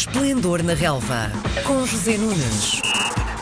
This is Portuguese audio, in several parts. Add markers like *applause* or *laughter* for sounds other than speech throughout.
Esplendor na Relva, com José Nunes.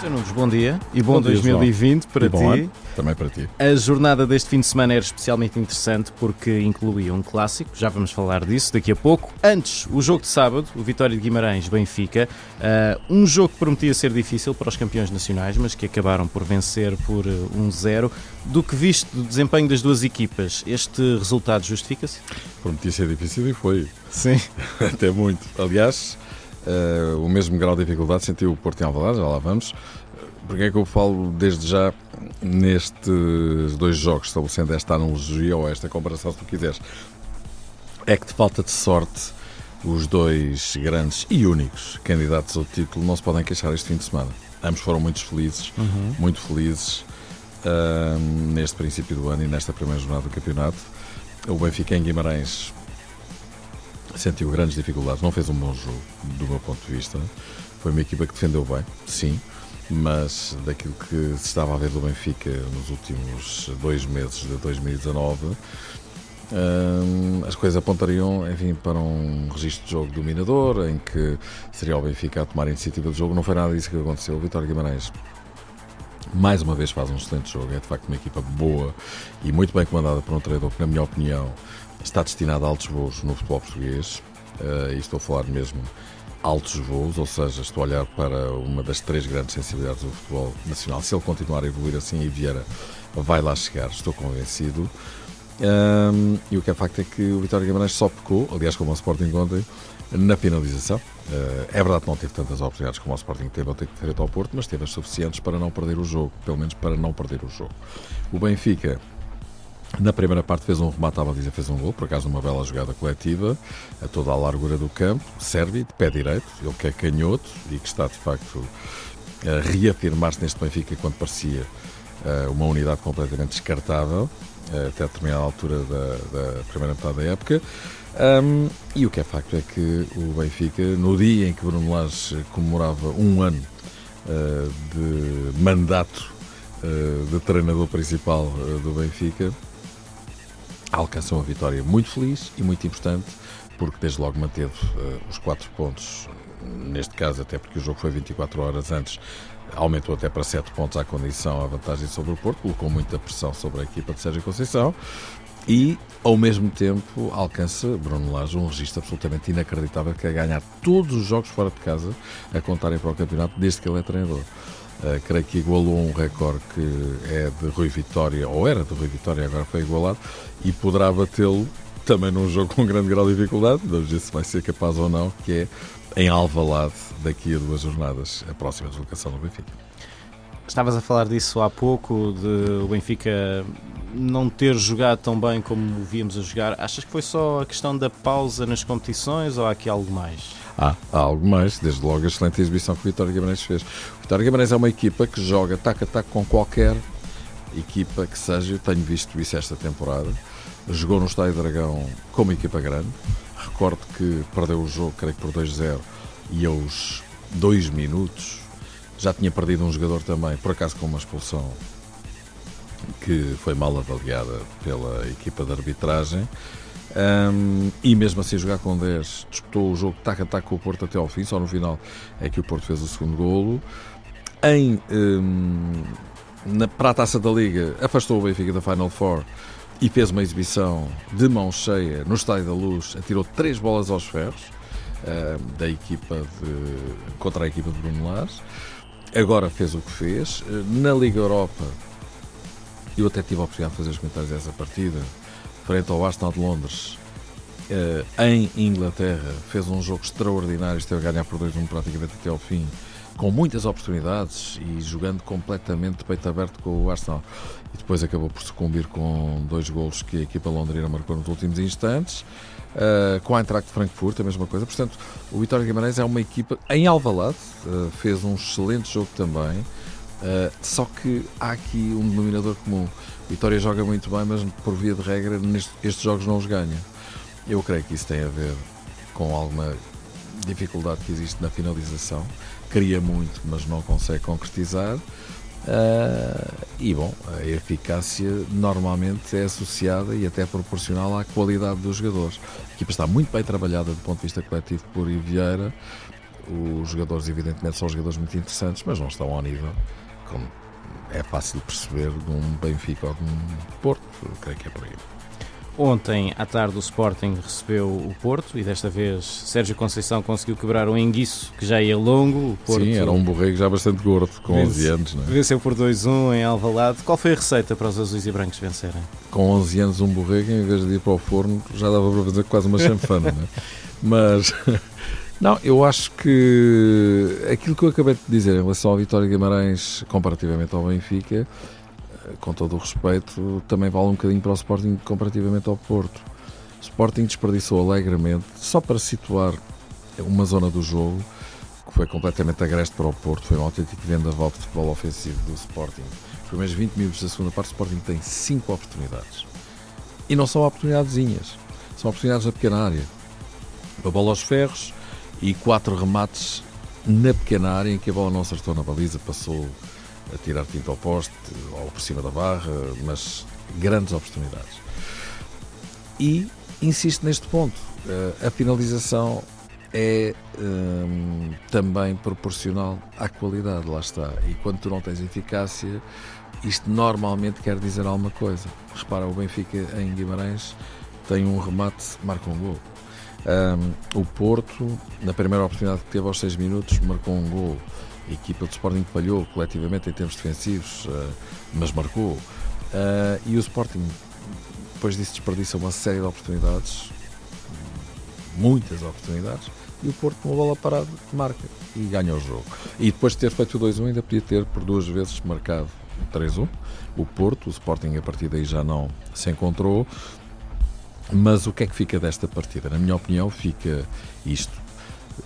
Sr. Nunes, bom dia e bom, Bom dia, 2020 para E bom ti. ano, também para ti. A jornada deste fim de semana era especialmente interessante porque incluía um clássico, já vamos falar disso daqui a pouco. Antes, o jogo de sábado, o Vitória de Guimarães-Benfica, ah, um jogo que prometia ser difícil para os campeões nacionais, mas que acabaram por vencer por ah, 1-0. Do que viste do desempenho das duas equipas, este resultado justifica-se? Prometia ser difícil e foi. Sim. *laughs* Até muito. Aliás, eh, o mesmo grau de dificuldade sentiu o Porto em Alvalade, já lá vamos. Porque é que eu falo desde já nestes dois jogos, estabelecendo esta analogia ou esta comparação, se tu quiseres. É que de falta de sorte, os dois grandes e únicos candidatos ao título não se podem queixar este fim de semana. Ambos foram muito felizes, muito felizes ahm, neste princípio do ano e nesta primeira jornada do campeonato. O Benfica em Guimarães sentiu grandes dificuldades, não fez um bom jogo, do meu ponto de vista. Foi uma equipa que defendeu bem, sim, mas daquilo que se estava a ver do Benfica nos últimos dois meses de 2019, hum, as coisas apontariam enfim, para um registro de jogo dominador, em que seria o Benfica a tomar a iniciativa do jogo. Não foi nada disso que aconteceu. O Vitória Guimarães mais uma vez faz um excelente jogo. É de facto uma equipa boa e muito bem comandada por um treinador que, na minha opinião, está destinado a altos voos no futebol português. Eh, e estou a falar mesmo altos voos, ou seja, estou a olhar para uma das três grandes sensibilidades do futebol nacional. Se ele continuar a evoluir assim e Vieira vai lá chegar, estou convencido. Ahm, e o que é facto é que o Vitória Guimarães só pecou, aliás, como o Sporting ontem, na finalização. Eh, é verdade que não teve tantas oportunidades como o Sporting teve, ou teve frente ao Porto, mas teve as suficientes para não perder o jogo, pelo menos para não perder o jogo. O Benfica, na primeira parte, fez um remate à baliza, fez um gol, por acaso uma bela jogada coletiva, a toda a largura do campo, serve de pé direito, ele que é canhoto e que está de facto a reafirmar-se neste Benfica quando parecia eh, uma unidade completamente descartável, eh, até a determinada altura da, da primeira metade da época. Um, e o que é facto é que o Benfica, no dia em que Bruno Lage comemorava um ano eh, de mandato eh, de treinador principal eh, do Benfica, alcançou uma vitória muito feliz e muito importante, porque desde logo manteve eh, os quatro pontos, neste caso até porque o jogo foi 24 horas antes, aumentou até para 7 pontos à condição, a vantagem sobre o Porto, colocou muita pressão sobre a equipa de Sérgio Conceição e, ao mesmo tempo, alcança Bruno Lage um registro absolutamente inacreditável que é ganhar todos os jogos fora de casa a contarem para o campeonato desde que ele é treinador. Uh, creio que igualou um recorde que é de Rui Vitória, ou era de Rui Vitória, agora foi igualado, e poderá batê-lo também num jogo com grande grau de dificuldade, vamos ver se vai ser capaz ou não, que é em Alvalade, daqui a duas jornadas, a próxima deslocação do Benfica. Estavas a falar disso há pouco, de o Benfica não ter jogado tão bem como víamos a jogar. Achas que foi só a questão da pausa nas competições ou há aqui algo mais? Há, há algo mais, desde logo a excelente exibição que o Vitória Guimarães fez. O Vitória Guimarães é uma equipa que joga taco com qualquer equipa que seja. Eu tenho visto isso esta temporada. Jogou no Estádio Dragão com uma equipa grande. Recordo que perdeu o jogo, creio que por 2-0, e aos dois minutos já tinha perdido um jogador também, por acaso com uma expulsão que foi mal avaliada pela equipa de arbitragem. Um, e mesmo assim jogar com 10 disputou o jogo tac a tac com o Porto até ao fim, só no final é que o Porto fez o segundo golo. Em um, na, para a taça da Liga afastou o Benfica da Final Four e fez uma exibição de mão cheia no Estádio da Luz, atirou três bolas aos ferros um, da equipa de, contra a equipa de Bruno Lage. Agora fez o que fez. Na Liga Europa eu até tive a oportunidade de fazer os comentários dessa partida frente ao Arsenal de Londres eh, em Inglaterra fez um jogo extraordinário esteve a ganhar por 2-1 praticamente até ao fim com muitas oportunidades e jogando completamente de peito aberto com o Arsenal e depois acabou por sucumbir com dois golos que a equipa londrina marcou nos últimos instantes Uh, com a Eintracht de Frankfurt, a mesma coisa. Portanto, o Vitória Guimarães é uma equipa em Alvalade, uh, fez um excelente jogo também. Uh, só que há aqui um denominador comum. Vitória joga muito bem, mas por via de regra, neste, estes jogos não os ganha. Eu creio que isso tem a ver com alguma dificuldade que existe na finalização. Queria muito, mas não consegue concretizar. Uh, e bom, a eficácia normalmente é associada e até proporcional à qualidade dos jogadores. A equipa está muito bem trabalhada do ponto de vista coletivo por Vieira, Os jogadores, evidentemente, são jogadores muito interessantes, mas não estão ao nível, como é fácil perceber, de um Benfica ou de um Porto. Creio que é por aí. Ontem à tarde o Sporting recebeu o Porto e desta vez Sérgio Conceição conseguiu quebrar um enguiço que já ia longo. O Porto Sim, era um borrego já bastante gordo, com Vence- 11 anos. Não é? Venceu por 2-1 em Alvalade. Qual foi a receita para os azuis e brancos vencerem? Com 11 anos, um borrego, em vez de ir para o forno, já dava para fazer quase uma *laughs* chanfana. é? Mas, não, eu acho que aquilo que eu acabei de dizer em relação ao Vitória Guimarães, comparativamente ao Benfica, eh, com todo o respeito, também vale um bocadinho para o Sporting comparativamente ao Porto. O Sporting desperdiçou alegremente, só para situar uma zona do jogo, que foi completamente agreste para o Porto, foi um autêntico vendaval de futebol ofensivo do Sporting. Os primeiros 20 minutos da segunda parte, o Sporting tem 5 oportunidades. E não são oportunidadezinhas, são oportunidades na pequena área. A bola aos ferros e quatro remates na pequena área em que a bola não acertou na baliza, passou a tirar tinta ao poste ou por cima da barra, mas grandes oportunidades. E insisto neste ponto, eh, a finalização é hum, também proporcional à qualidade, lá está. E quando tu não tens eficácia, isto normalmente quer dizer alguma coisa. Repara, o Benfica em Guimarães tem um remate, marca um gol. Hum, o Porto, na primeira oportunidade que teve aos 6 minutos, marcou um gol. A equipa do Sporting falhou coletivamente em termos defensivos, eh, mas marcou. Eh, e o Sporting, depois disso, desperdiça uma série de oportunidades, muitas oportunidades, e o Porto, com uma bola parada, marca e ganha o jogo. E depois de ter feito o 2-1, ainda podia ter por duas vezes marcado o 3-1. O Porto, o Sporting, a partir daí já não se encontrou. Mas o que é que fica desta partida? Na minha opinião, fica isto.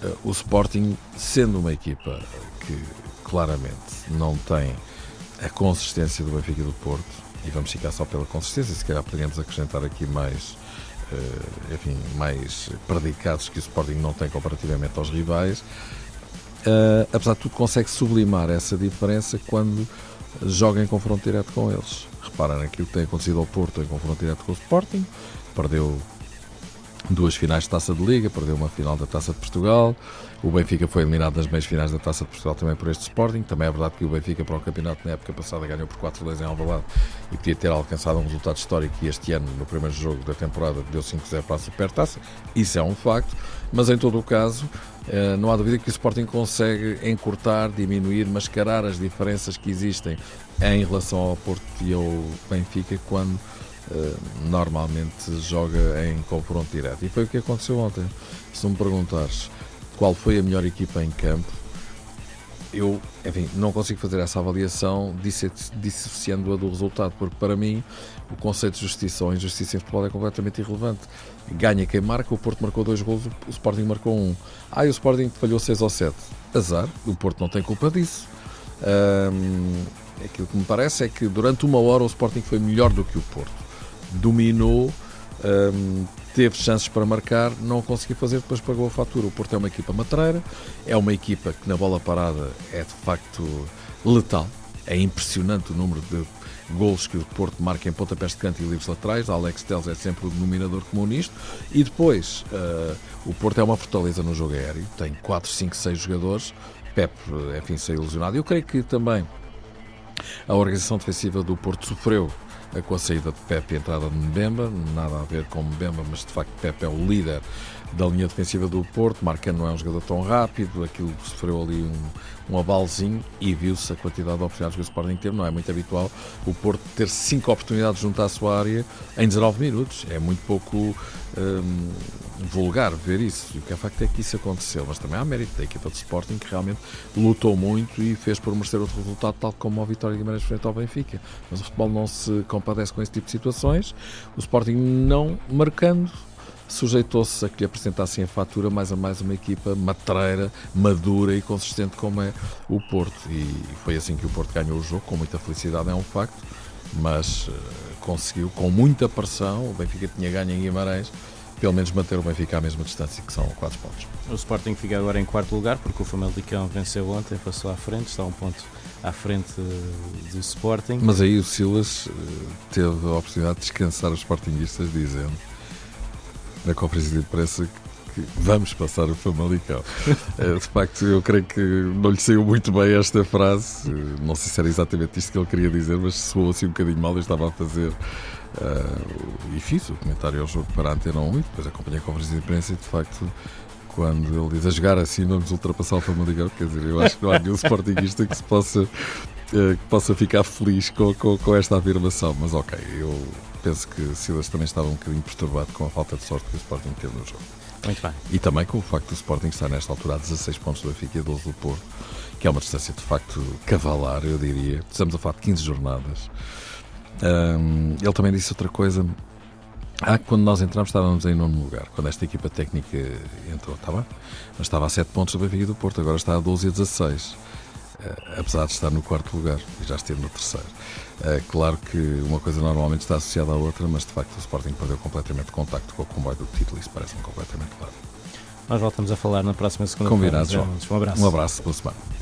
Eh, O Sporting, sendo uma equipa que claramente não tem a consistência do Benfica e do Porto, e vamos ficar só pela consistência, se calhar poderíamos acrescentar aqui mais, eh, enfim, mais predicados que o Sporting não tem comparativamente aos rivais, eh, apesar de tudo consegue sublimar essa diferença quando joga em confronto direto com eles. Repara naquilo que tem acontecido ao Porto em confronto direto com o Sporting, perdeu duas finais de Taça de Liga, perdeu uma final da Taça de Portugal. O Benfica foi eliminado nas meias finais da Taça de Portugal também por este Sporting. Também é verdade que o Benfica para o campeonato na época passada ganhou por 4-2 em Alvalade e podia ter alcançado um resultado histórico e este ano, no primeiro jogo da temporada, deu 5-0 para a Supertaça. Isso é um facto, mas em todo o caso, eh, não há dúvida que o Sporting consegue encurtar, diminuir, mascarar as diferenças que existem em relação ao Porto e ao Benfica quando normalmente joga em confronto direto. E foi o que aconteceu ontem. Se me perguntares qual foi a melhor equipa em campo, eu, enfim, não consigo fazer essa avaliação dissociando-a do resultado, porque para mim o conceito de justiça ou injustiça em futebol é completamente irrelevante. Ganha quem marca, o Porto marcou dois golos, o Sporting marcou um. Ah, e o Sporting falhou 6 ou 7. Azar, o Porto não tem culpa disso. Ahm, aquilo que me parece é que durante uma hora o Sporting foi melhor do que o Porto. Dominou, ahm, teve chances para marcar, não conseguiu fazer, depois pagou a fatura. O Porto é uma equipa matreira, é uma equipa que na bola parada é de facto letal. É impressionante o número de golos que o Porto marca em pontapés de canto e livros laterais. Alex Teles é sempre o denominador comum nisto. E depois, ah, o Porto é uma fortaleza no jogo aéreo, tem 4, 5, 6 jogadores. Pep, enfim, saiu ilusionado. Eu creio que também a organização defensiva do Porto sofreu com a saída de Pepe e a entrada de Mbemba, nada a ver com Mbemba, mas de facto Pepe é o líder da linha defensiva do Porto, Marcano não é um jogador tão rápido, aquilo sofreu ali um, um abalzinho e viu-se a quantidade de oportunidades que o Sporting teve, não é muito habitual o Porto ter 5 oportunidades junto à sua área em 19 minutos, é muito pouco hum, vulgar ver isso, e o que é facto é que isso aconteceu, mas também há mérito da equipa de Sporting que realmente lutou muito e fez por merecer outro resultado, tal como a Vitória de Guimarães frente ao Benfica. Mas o futebol não se compadece com esse tipo de situações. O Sporting não marcando, sujeitou-se a que lhe apresentassem a fatura mais a mais uma equipa matreira, madura e consistente como é o Porto. E foi assim que o Porto ganhou o jogo, com muita felicidade, é um facto, mas eh, conseguiu, com muita pressão, o Benfica tinha ganho em Guimarães, pelo menos manter o Benfica à mesma distância, que são 4 pontos. O Sporting fica agora em quarto lugar porque o Famalicão venceu ontem, passou à frente, está um ponto à frente do Sporting. Mas aí o Silas eh, teve a oportunidade de descansar os Sportinguistas, dizendo na conferência de imprensa que vamos passar o Famalicão. *laughs* Eh, de facto, eu creio que não lhe saiu muito bem esta frase. Eh, não sei se era exatamente isto que ele queria dizer, mas soou assim um bocadinho mal. Eu estava a fazer uh, e fiz o comentário ao jogo para a Antena 1 e depois acompanhei a conferência de imprensa e de facto quando ele diz a jogar assim vamos ultrapassar o Famalicão, quer dizer, eu acho que não há nenhum *laughs* Sportingista que se possa que possa ficar feliz com, com, com, esta afirmação, mas ok, eu penso que Silas também estava um bocadinho perturbado com a falta de sorte que o Sporting teve no jogo. Muito bem. E também com o facto do Sporting estar nesta altura a 16 pontos do Benfica e 12 do Porto, que é uma distância de facto cavalar, eu diria. Estamos a falar de 15 jornadas. Um, ele também disse outra coisa. Ah, quando nós entramos estávamos em nono lugar, quando esta equipa técnica entrou, está bem? Mas estava a 7 pontos do Benfica e do Porto, agora está a 12 e 16. Uh, apesar de estar no quarto lugar e já esteve no terceiro. É claro que uma coisa normalmente está associada à outra, mas de facto o Sporting perdeu completamente contacto com o comboio do título, isso parece-me completamente claro. Nós voltamos a falar na próxima segunda Combinado, João. Um abraço. Um abraço, boa semana.